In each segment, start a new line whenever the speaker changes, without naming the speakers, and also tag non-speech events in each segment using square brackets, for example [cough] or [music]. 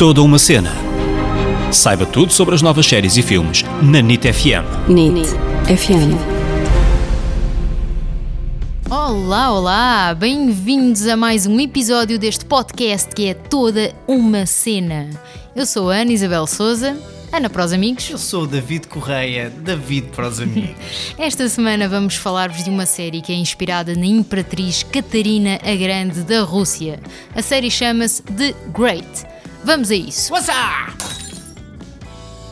Toda uma cena. Saiba tudo sobre as novas séries e filmes na NIT FM.
NIT FM.
Olá, olá! Bem-vindos a mais um episódio deste podcast que é toda uma cena. Eu sou a Ana Isabel Souza, Ana para os amigos.
Eu sou o David Correia, David para os amigos. [laughs]
Esta semana vamos falar-vos de uma série que é inspirada na Imperatriz Catarina a Grande da Rússia. A série chama-se The Great. Vamos a isso.
What's up?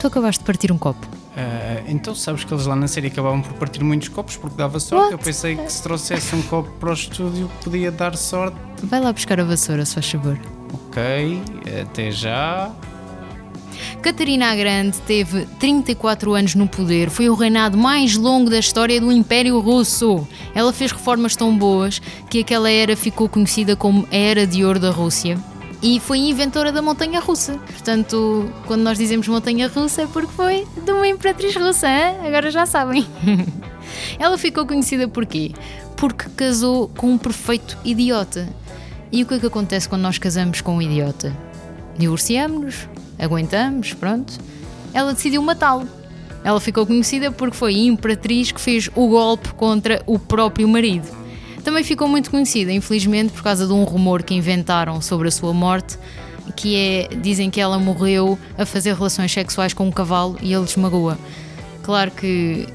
Tu acabaste de partir um copo.
Ah, então sabes que eles lá na série acabavam por partir muitos copos porque dava sorte.
What?
Eu pensei que se trouxesse um copo para o estúdio podia dar sorte.
Vai lá buscar a vassoura, se faz favor.
Ok, até já.
Catarina a Grande teve 34 anos no poder, foi o reinado mais longo da história do Império Russo. Ela fez reformas tão boas que aquela era ficou conhecida como a Era de Ouro da Rússia. E foi inventora da montanha russa. Portanto, quando nós dizemos montanha russa é porque foi de uma imperatriz russa, hein? agora já sabem. [laughs] Ela ficou conhecida por quê? Porque casou com um perfeito idiota. E o que é que acontece quando nós casamos com um idiota? Divorciamos-nos, aguentamos, pronto. Ela decidiu matá-lo. Ela ficou conhecida porque foi a imperatriz que fez o golpe contra o próprio marido. Também ficou muito conhecida, infelizmente, por causa de um rumor que inventaram sobre a sua morte, que é, dizem que ela morreu a fazer relações sexuais com um cavalo e ele esmagou-a. Claro que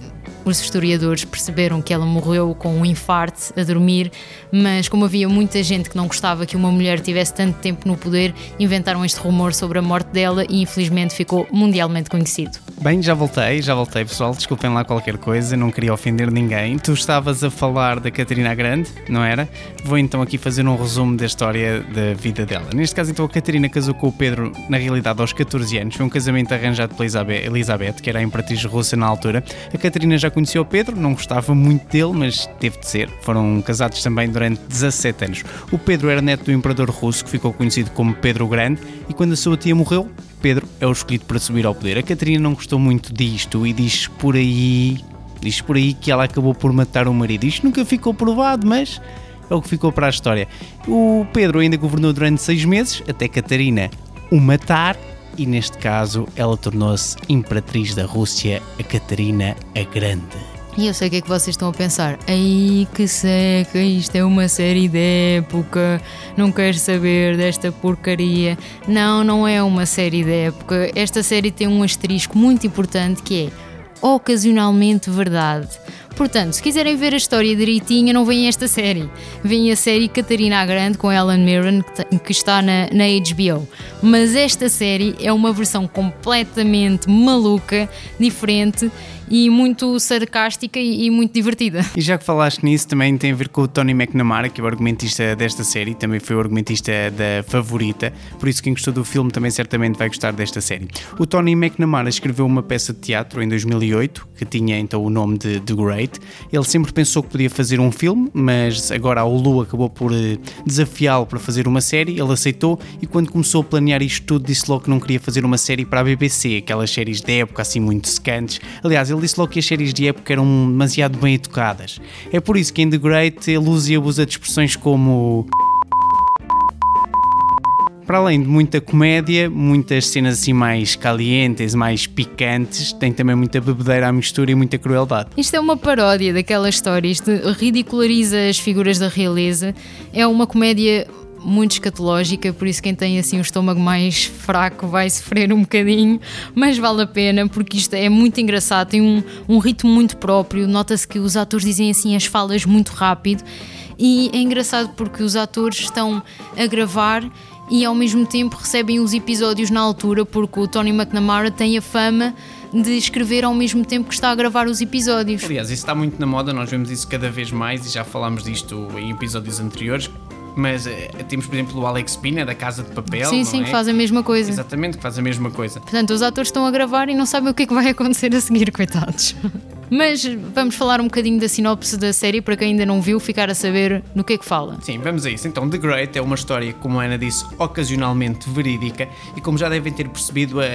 os historiadores perceberam que ela morreu com um infarto a dormir, mas como havia muita gente que não gostava que uma mulher tivesse tanto tempo no poder, inventaram este rumor sobre a morte dela e infelizmente ficou mundialmente conhecido.
Bem, já voltei, já voltei pessoal. Desculpem lá qualquer coisa, não queria ofender ninguém. Tu estavas a falar da Catarina Grande, não era? Vou então aqui fazer um resumo da história da vida dela. Neste caso, então, a Catarina casou com o Pedro, na realidade, aos 14 anos. Foi um casamento arranjado pela Elizabeth, que era a imperatriz russa na altura. A Catarina já conhecia o Pedro, não gostava muito dele, mas teve de ser. Foram casados também durante 17 anos. O Pedro era neto do imperador russo, que ficou conhecido como Pedro Grande, e quando a sua tia morreu, Pedro é o escolhido para subir ao poder. A Catarina não gostou muito disto e diz por aí, diz por aí que ela acabou por matar o marido. Isto nunca ficou provado, mas é o que ficou para a história. O Pedro ainda governou durante seis meses, até Catarina o matar, e neste caso ela tornou-se imperatriz da Rússia, a Catarina a Grande.
E eu sei o que é que vocês estão a pensar. Ai que seca, isto é uma série de época, não quero saber desta porcaria. Não, não é uma série de época. Esta série tem um asterisco muito importante que é ocasionalmente verdade. Portanto, se quiserem ver a história direitinha, não veem esta série. Veem a série Catarina a Grande com Ellen Mirren, que está na, na HBO. Mas esta série é uma versão completamente maluca, diferente e muito sarcástica e, e muito divertida.
E já que falaste nisso, também tem a ver com o Tony McNamara, que é o argumentista desta série, também foi o argumentista da favorita, por isso quem gostou do filme também certamente vai gostar desta série. O Tony McNamara escreveu uma peça de teatro em 2008, que tinha então o nome de The Ele sempre pensou que podia fazer um filme, mas agora a Hulu acabou por eh, desafiá-lo para fazer uma série, ele aceitou e quando começou a planear isto tudo disse logo que não queria fazer uma série para a BBC, aquelas séries de época assim muito secantes. Aliás, ele disse logo que as séries de época eram demasiado bem educadas. É por isso que em The Great ele usa e abusa de expressões como. Para além de muita comédia, muitas cenas assim mais calientes, mais picantes, tem também muita bebedeira à mistura e muita crueldade.
Isto é uma paródia daquelas histórias, isto ridiculariza as figuras da realeza. É uma comédia muito escatológica, por isso quem tem assim o estômago mais fraco vai sofrer um bocadinho, mas vale a pena porque isto é muito engraçado, tem um, um ritmo muito próprio, nota-se que os atores dizem assim as falas muito rápido e é engraçado porque os atores estão a gravar e ao mesmo tempo recebem os episódios na altura, porque o Tony McNamara tem a fama de escrever ao mesmo tempo que está a gravar os episódios.
Aliás, isso está muito na moda, nós vemos isso cada vez mais e já falámos disto em episódios anteriores. Mas eh, temos, por exemplo, o Alex Pina, da Casa de Papel.
sim, sim,
é?
que faz a mesma coisa.
Exatamente, que faz a mesma coisa.
Portanto, os atores estão a gravar e não sabem o que é que vai acontecer a seguir, coitados. [laughs] Mas vamos falar um bocadinho da sinopse da série para quem ainda não viu, ficar a saber no que é que fala.
Sim, vamos a isso. Então, The Great é uma história, como a Ana disse, ocasionalmente verídica e, como já devem ter percebido, a,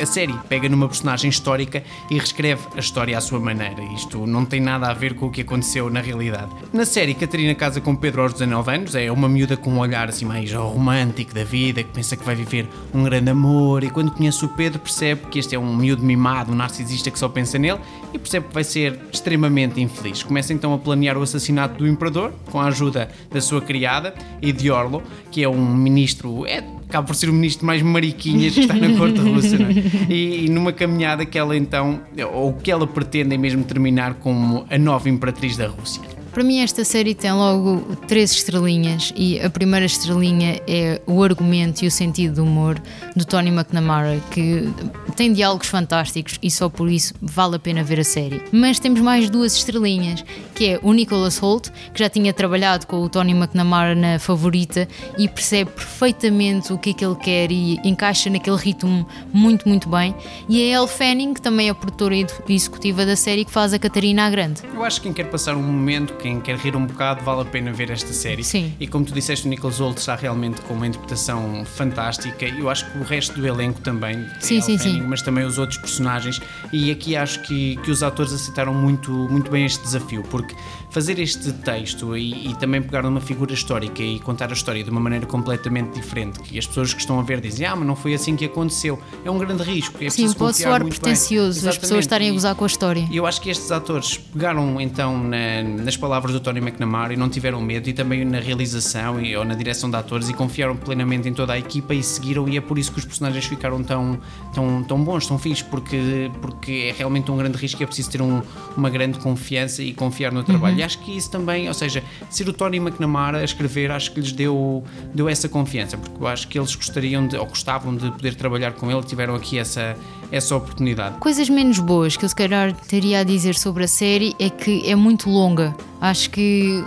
a série pega numa personagem histórica e reescreve a história à sua maneira. Isto não tem nada a ver com o que aconteceu na realidade. Na série, Catarina casa com Pedro aos 19 anos, é uma miúda com um olhar assim mais romântico da vida, que pensa que vai viver um grande amor e quando conhece o Pedro percebe que este é um miúdo mimado, um narcisista que só pensa nele e percebe que vai ser extremamente infeliz. Começa então a planear o assassinato do imperador com a ajuda da sua criada e de Orlo, que é um ministro, é, acaba por ser o ministro mais mariquinhas que está na [laughs] corte russa, é? e, e, numa caminhada que ela então, ou que ela pretende mesmo terminar como a nova imperatriz da Rússia.
Para mim, esta série tem logo três estrelinhas, e a primeira estrelinha é o argumento e o sentido do humor do Tony McNamara, que tem diálogos fantásticos e só por isso vale a pena ver a série. Mas temos mais duas estrelinhas, que é o Nicholas Holt, que já tinha trabalhado com o Tony McNamara na Favorita e percebe perfeitamente o que é que ele quer e encaixa naquele ritmo muito, muito bem. E a Elle Fanning, que também é a produtora executiva da série, que faz a Catarina a Grande.
Eu acho que quem quer passar um momento quem quer rir um bocado, vale a pena ver esta série.
Sim.
E como tu disseste, o Nicholas Hoult está realmente com uma interpretação fantástica e eu acho que o resto do elenco também,
sim, sim, sim.
mas também os outros personagens. E aqui acho que, que os atores aceitaram muito, muito bem este desafio, porque fazer este texto e, e, também pegar numa figura histórica e contar a história de uma maneira completamente diferente, que as pessoas que estão a ver dizem, ah, mas não foi assim que aconteceu, é um grande risco. É
Sim, pode soar pretencioso as pessoas estarem a gozar com a história.
E eu acho que estes atores pegaram então na, nas palavras do Tony McNamara e não tiveram medo e também na realização e, ou na direção de atores e confiaram plenamente em toda a equipa e seguiram e é por isso que os personagens ficaram tão, tão, tão bons, tão fixos, porque, porque é realmente um grande risco e é preciso ter um, uma grande confiança e confiar no trabalho. Uhum. E acho que isso também, ou seja, ser o Tony McNamara a escrever, acho que lhes deu, deu essa confiança, porque eu acho que eles gostariam de, ou gostavam de poder trabalhar com ele, tiveram aqui essa, essa oportunidade.
Coisas menos boas que eu se calhar teria a dizer sobre a série é que é muito longa. Acho que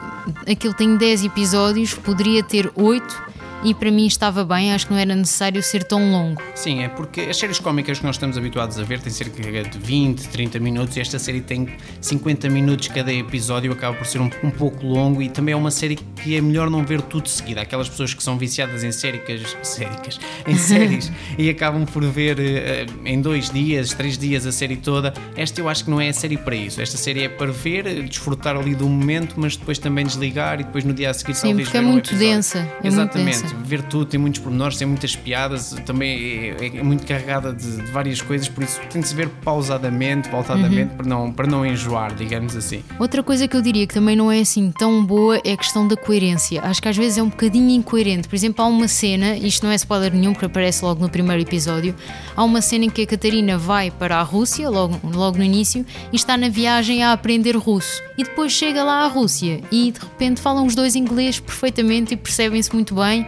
aquilo tem 10 episódios, poderia ter 8 e para mim estava bem, acho que não era necessário ser tão longo.
Sim, é porque as séries cómicas que nós estamos habituados a ver têm cerca de 20, 30 minutos e esta série tem 50 minutos cada episódio, acaba por ser um, um pouco longo e também é uma série que é melhor não ver tudo de seguida. Aquelas pessoas que são viciadas em séricas, séricas, em [laughs] séries e acabam por ver uh, em dois dias, três dias a série toda. Esta eu acho que não é a série para isso. Esta série é para ver, desfrutar ali do momento, mas depois também desligar e depois no dia a seguir
Sim, porque é muito densa. É
Exatamente.
Muito densa
ver tudo, tem muitos pormenores, tem muitas piadas, também é, é muito carregada de, de, várias coisas, por isso tem de se ver pausadamente, pautadamente, uhum. para, não, para não enjoar, digamos assim.
Outra coisa que eu diria que também não é assim tão boa é a questão da coerência. Acho que às vezes é um bocadinho incoerente. Por exemplo, há uma cena, isto não é spoiler nenhum, porque aparece logo no primeiro episódio, há uma cena em que a Catarina vai para a Rússia, logo, logo no início, e está na viagem a aprender russo. E depois chega lá à Rússia e de repente falam os dois inglês perfeitamente e percebem-se muito bem.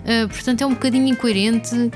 Uh, portanto, é um bocadinho incoerente. Uh,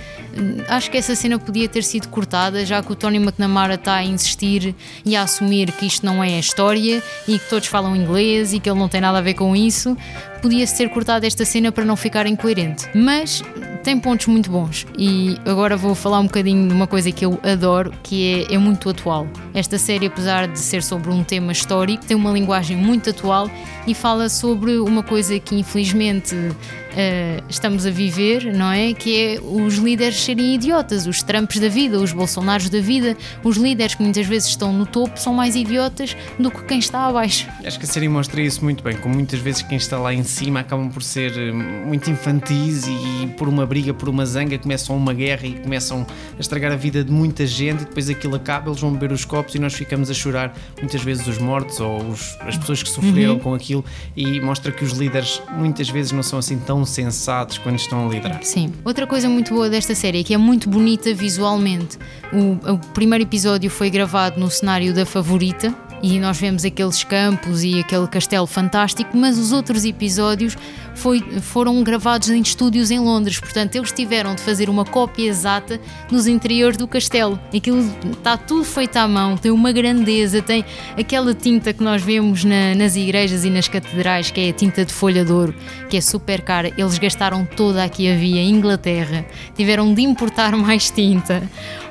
acho que essa cena podia ter sido cortada, já que o Tony McNamara está a insistir e a assumir que isto não é a história e que todos falam inglês e que ele não tem nada a ver com isso. Podia-se ter cortado esta cena para não ficar incoerente. Mas tem pontos muito bons. E agora vou falar um bocadinho de uma coisa que eu adoro, que é, é muito atual. Esta série, apesar de ser sobre um tema histórico, tem uma linguagem muito atual e fala sobre uma coisa que infelizmente uh, estamos a viver, não é? Que é os líderes serem idiotas, os Trumps da vida, os Bolsonaros da vida, os líderes que muitas vezes estão no topo são mais idiotas do que quem está abaixo.
Acho que a série mostra isso muito bem, como muitas vezes quem está lá em cima acabam por ser eh, muito infantis e por uma briga, por uma zanga, começam uma guerra e começam a estragar a vida de muita gente e depois aquilo acaba, eles vão beber os copos e nós ficamos a chorar muitas vezes os mortos ou os, as pessoas que sofreram uhum. com aquilo e mostra que os líderes muitas vezes não são assim tão sensatos quando estão a liderar.
Sim. Outra coisa muito boa desta série é que é muito bonita visualmente. O, o primeiro episódio foi gravado no cenário da Favorita, e nós vemos aqueles campos e aquele castelo fantástico, mas os outros episódios foi, foram gravados em estúdios em Londres. Portanto, eles tiveram de fazer uma cópia exata nos interiores do castelo. Aquilo está tudo feito à mão, tem uma grandeza, tem aquela tinta que nós vemos na, nas igrejas e nas catedrais, que é a tinta de folha de ouro, que é super cara. Eles gastaram toda a que havia em Inglaterra, tiveram de importar [laughs] mais tinta.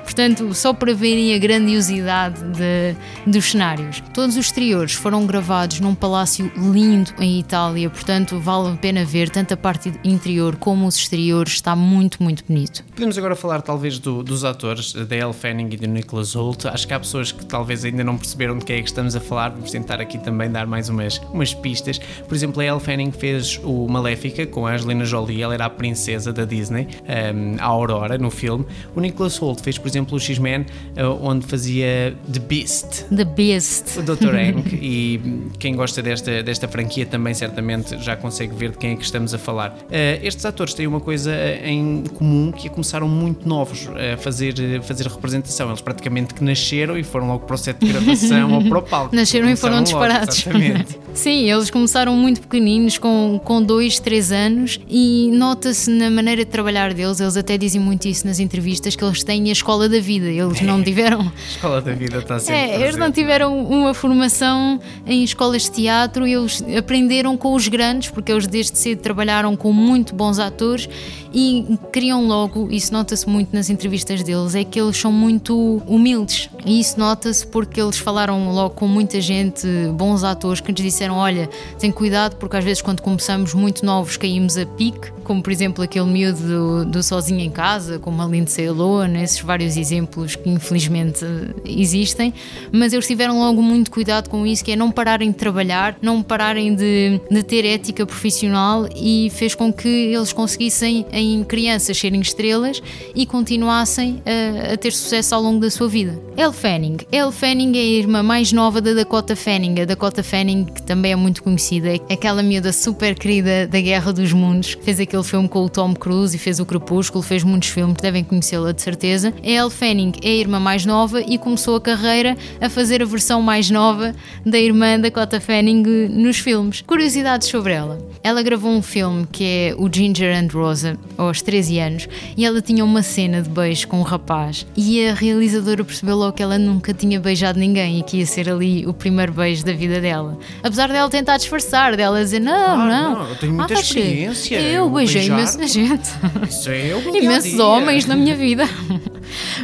Portanto, só para verem a grandiosidade de, dos cenários. Todos os exteriores foram gravados num palácio lindo em Itália, portanto, vale a pena ver tanto a parte interior como os exteriores, está muito, muito bonito.
Podemos agora falar talvez do, dos atores, da Elle Fanning e do Nicholas Hoult. Acho que há pessoas que talvez ainda não perceberam de quem é que estamos a falar, vamos tentar aqui também dar mais umas, umas pistas. Por exemplo, a Elle Fanning fez o Maléfica com a Angelina Jolie, ela era a princesa da Disney, um, a Aurora, no filme. O Nicholas Hoult fez, por exemplo, o X-Men, uh, onde fazia The Beast.
The Beast.
O Dr. [laughs] Hank. e quem gosta desta, desta franquia também certamente já consegue ver de quem é que estamos a falar. Uh, estes atores têm uma coisa em comum que é começaram muito novos a fazer, fazer representação. Eles praticamente que nasceram e foram logo para o set de gravação ou para o palco. [laughs]
Nasceram e foram disparados.
exatamente. [laughs]
Sim, eles começaram muito pequeninos, com, com dois, três anos, e nota-se na maneira de trabalhar deles, eles até dizem muito isso nas entrevistas, que eles têm a escola da vida, eles não tiveram. [laughs]
A escola da vida está sempre.
É, eles não tiveram uma formação em escolas de teatro, eles aprenderam com os grandes, porque eles desde cedo trabalharam com muito bons atores e criam logo, isso nota-se muito nas entrevistas deles, é que eles são muito humildes. E isso nota-se porque eles falaram logo com muita gente, bons atores, que nos disseram: olha, tem cuidado, porque às vezes quando começamos muito novos caímos a pique, como por exemplo aquele miúdo do, do Sozinho em Casa, como a Lindsay Lohan, esses vários exemplos que infelizmente existem, mas eles tiveram logo muito cuidado com isso, que é não pararem de trabalhar, não pararem de, de ter ética profissional e fez com que eles conseguissem em crianças serem estrelas e continuassem a, a ter sucesso ao longo da sua vida. Elle Fanning. Elle Fanning é a irmã mais nova da Dakota Fanning. A Dakota Fanning, que também é muito conhecida, é aquela miúda super querida da Guerra dos Mundos, fez aquele filme com o Tom Cruise e fez o Crepúsculo, fez muitos filmes, devem conhecê-la de certeza. A Elle Fanning é a irmã mais nova e começou a carreira a fazer a versão mais nova da irmã Dakota Fanning nos filmes. Curiosidades sobre ela. Ela gravou um filme que é o Ginger and Rosa, aos 13 anos, e ela tinha uma cena de beijo com um rapaz. E a realizadora percebeu logo que ela nunca tinha beijado ninguém e que ia ser ali o primeiro beijo da vida dela. Apesar dela tentar disfarçar, dela dizer: Não,
Ah,
não,
não, eu tenho muita
Ah,
experiência,
Eu
eu
beijei
beijar.
imensa gente.
Isso é o meu
imensos homens na minha vida.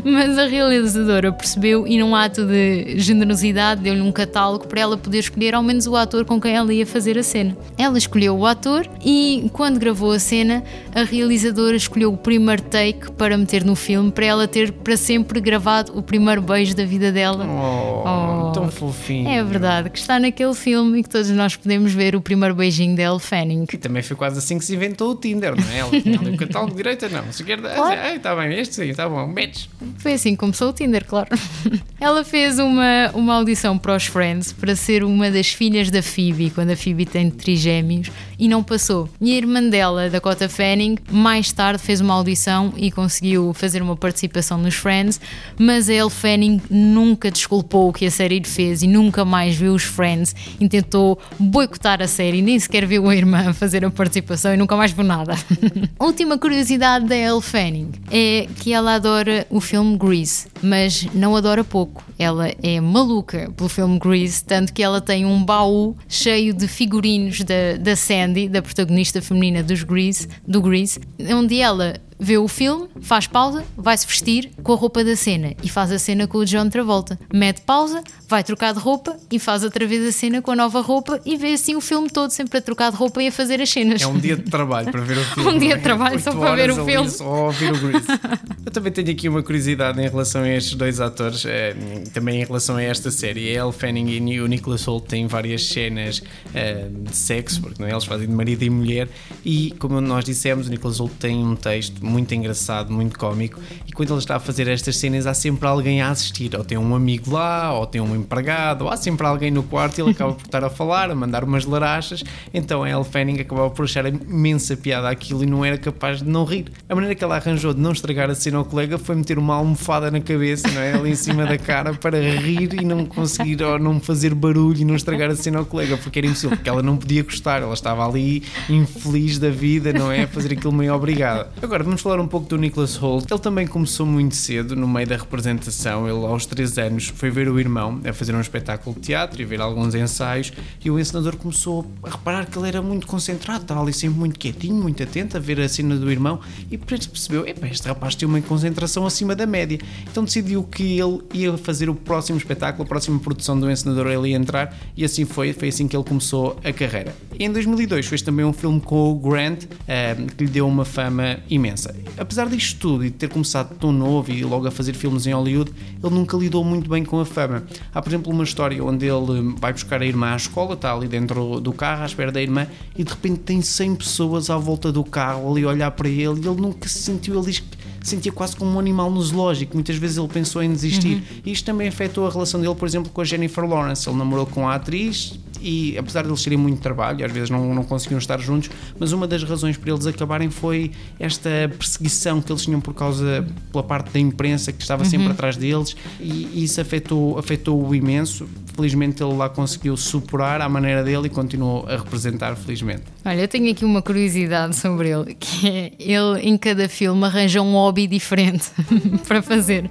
Mas a realizadora percebeu e num ato de generosidade deu-lhe um catálogo para ela poder escolher ao menos o ator com quem ela ia fazer a cena. Ela escolheu o ator e quando gravou a cena, a realizadora escolheu o primeiro take para meter no filme para ela ter para sempre gravado o primeiro beijo da vida dela.
Oh,
Oh.
Tão fofinho.
É verdade, que está naquele filme e que todos nós podemos ver o primeiro beijinho da Elle Fanning.
E também foi quase assim que se inventou o Tinder, não é? Ela tinha ali o catálogo direita, não. Esquerda,
Claro.
ai, está bem, este sim, está bom, match.
Foi assim que começou o Tinder, claro. [laughs] Ela fez uma, uma audição para os Friends para ser uma das filhas da Phoebe, quando a Phoebe tem trigêmeos, e não passou. E a irmã dela, Dakota Fanning, mais tarde fez uma audição e conseguiu fazer uma participação nos Friends, mas a Elle Fanning nunca desculpou o que a série lhe fez e nunca mais viu os Friends e tentou boicotar a série, nem sequer viu a irmã [laughs] fazer a participação e nunca mais viu nada. [laughs] Última curiosidade da Elle Fanning é que ela adora o filme Grease, mas não adora pouco. Ela é maluca pelo filme Grease, tanto que ela tem um baú cheio de figurinos da, da Sandy, da protagonista feminina dos Grease, do Grease, onde ela vê o filme, faz pausa, vai-se vestir com a roupa da cena e faz a cena com o John Travolta. Mete pausa, vai trocar de roupa e faz outra vez a cena com a nova roupa e vê assim o filme todo sempre a trocar de roupa e a fazer as cenas.
É um dia de trabalho para ver o [laughs] filme.
Um dia
não é?
de trabalho só para ver o filme.
Só ouvir o Grease. [laughs] Eu também tenho aqui uma curiosidade em relação a estes dois atores, eh, também em relação a esta série. A Elle Fanning e o Nicholas Hoult têm várias cenas eh, de sexo, porque não é? eles fazem de marido e mulher, e como nós dissemos, o Nicholas Hoult tem um texto muito engraçado, muito cómico. E quando ele está a fazer estas cenas, há sempre alguém a assistir. Ou tem um amigo lá, ou tem um empregado, ou há sempre alguém no quarto e ele acaba por estar a falar, a mandar umas larachas. Então a Elle Fanning acabava por achar imensa piada aquilo e não era capaz de não rir. A maneira que ela arranjou de não estragar a cena ao colega foi meter uma almofada na cabeça, não é? Ali em cima da cara para rir e não conseguir ou não fazer barulho e não estragar a cena ao colega, porque era impossível, porque ela não podia gostar, ela estava ali infeliz da vida, não é? A fazer aquilo meio obrigada. Agora vamos falar um pouco do Nicholas Holt. Ele também começou muito cedo, no meio da representação. Ele, aos 3 anos, foi ver o irmão a fazer um espetáculo de teatro e ver alguns ensaios, e o encenador começou a reparar que ele era muito concentrado, estava ali sempre muito quietinho, muito atento a ver a cena do irmão, e percebeu: este rapaz tem uma concentração acima da média. Então decidiu que ele ia fazer o próximo espetáculo, a próxima produção do encenador, ele ia entrar, e assim foi. Foi assim que ele começou a carreira. E em 2002 fez também um filme com o Grant, uh, que lhe deu uma fama imensa. Apesar disto tudo e de ter começado tão novo e logo a fazer filmes em Hollywood, ele nunca lidou muito bem com a fama. Há, por exemplo, uma história onde ele vai buscar a irmã à escola, está ali dentro do carro à espera da irmã, e de repente tem 100 pessoas à volta do carro ali a olhar para ele, e ele nunca se sentiu, ele diz que sentia quase como um animal no zoológico. Muitas vezes ele pensou em desistir. Uhum. E isto também afetou a relação dele, por exemplo, com a Jennifer Lawrence. Ele namorou com a atriz e, apesar de eles terem muito trabalho, às vezes não, não conseguiam estar juntos, mas uma das razões para eles acabarem foi esta perseguição que eles tinham por causa, pela parte da imprensa que estava sempre uhum. atrás deles e, e isso afetou, afetou-o imenso. Felizmente ele lá conseguiu superar à maneira dele e continuou a representar, felizmente.
Olha, eu tenho aqui uma curiosidade sobre ele, que é ele em cada filme arranja um hobby diferente [laughs] para fazer.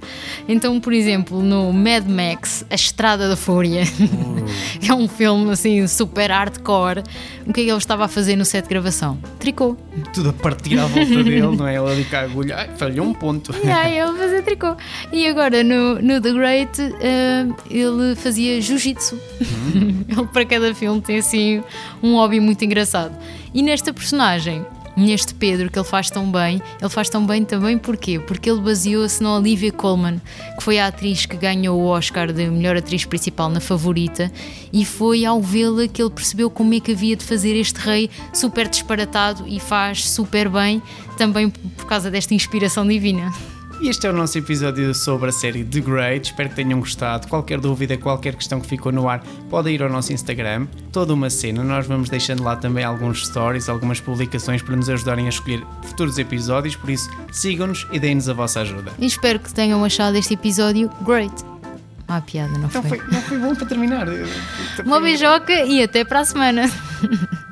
Então, por exemplo, no Mad Max, A Estrada da Fúria, uh. [laughs] é um filme assim super hardcore. O que é que ele estava a fazer no set de gravação? Tricô.
Tudo a partir à volta dele, não é? Ele ali com a agulha, ai, falhou um ponto. [laughs]
E aí ele fazia tricô. E agora no, no The Great uh, ele fazia jiu-jitsu. Hum. ele para cada filme tem assim um hobby muito engraçado. E nesta personagem neste Pedro que ele faz tão bem. Ele faz tão bem também porquê? Porque ele baseou-se na Olivia Colman, que foi a atriz que ganhou o Oscar de melhor atriz principal na favorita, e foi ao vê-la que ele percebeu como é que havia de fazer este rei super disparatado e faz super bem, também por causa desta inspiração divina.
E este é o nosso episódio sobre a série The Great. Espero que tenham gostado. Qualquer dúvida, qualquer questão que ficou no ar, pode ir ao nosso Instagram. Toda uma cena. Nós vamos deixando lá também alguns stories, algumas publicações para nos ajudarem a escolher futuros episódios. Por isso, sigam-nos e deem-nos a vossa ajuda.
E espero que tenham achado este episódio great. Ah, piada, não,
não
foi.
foi. Não foi bom para terminar.
Uma beijoca e até para a semana. [laughs]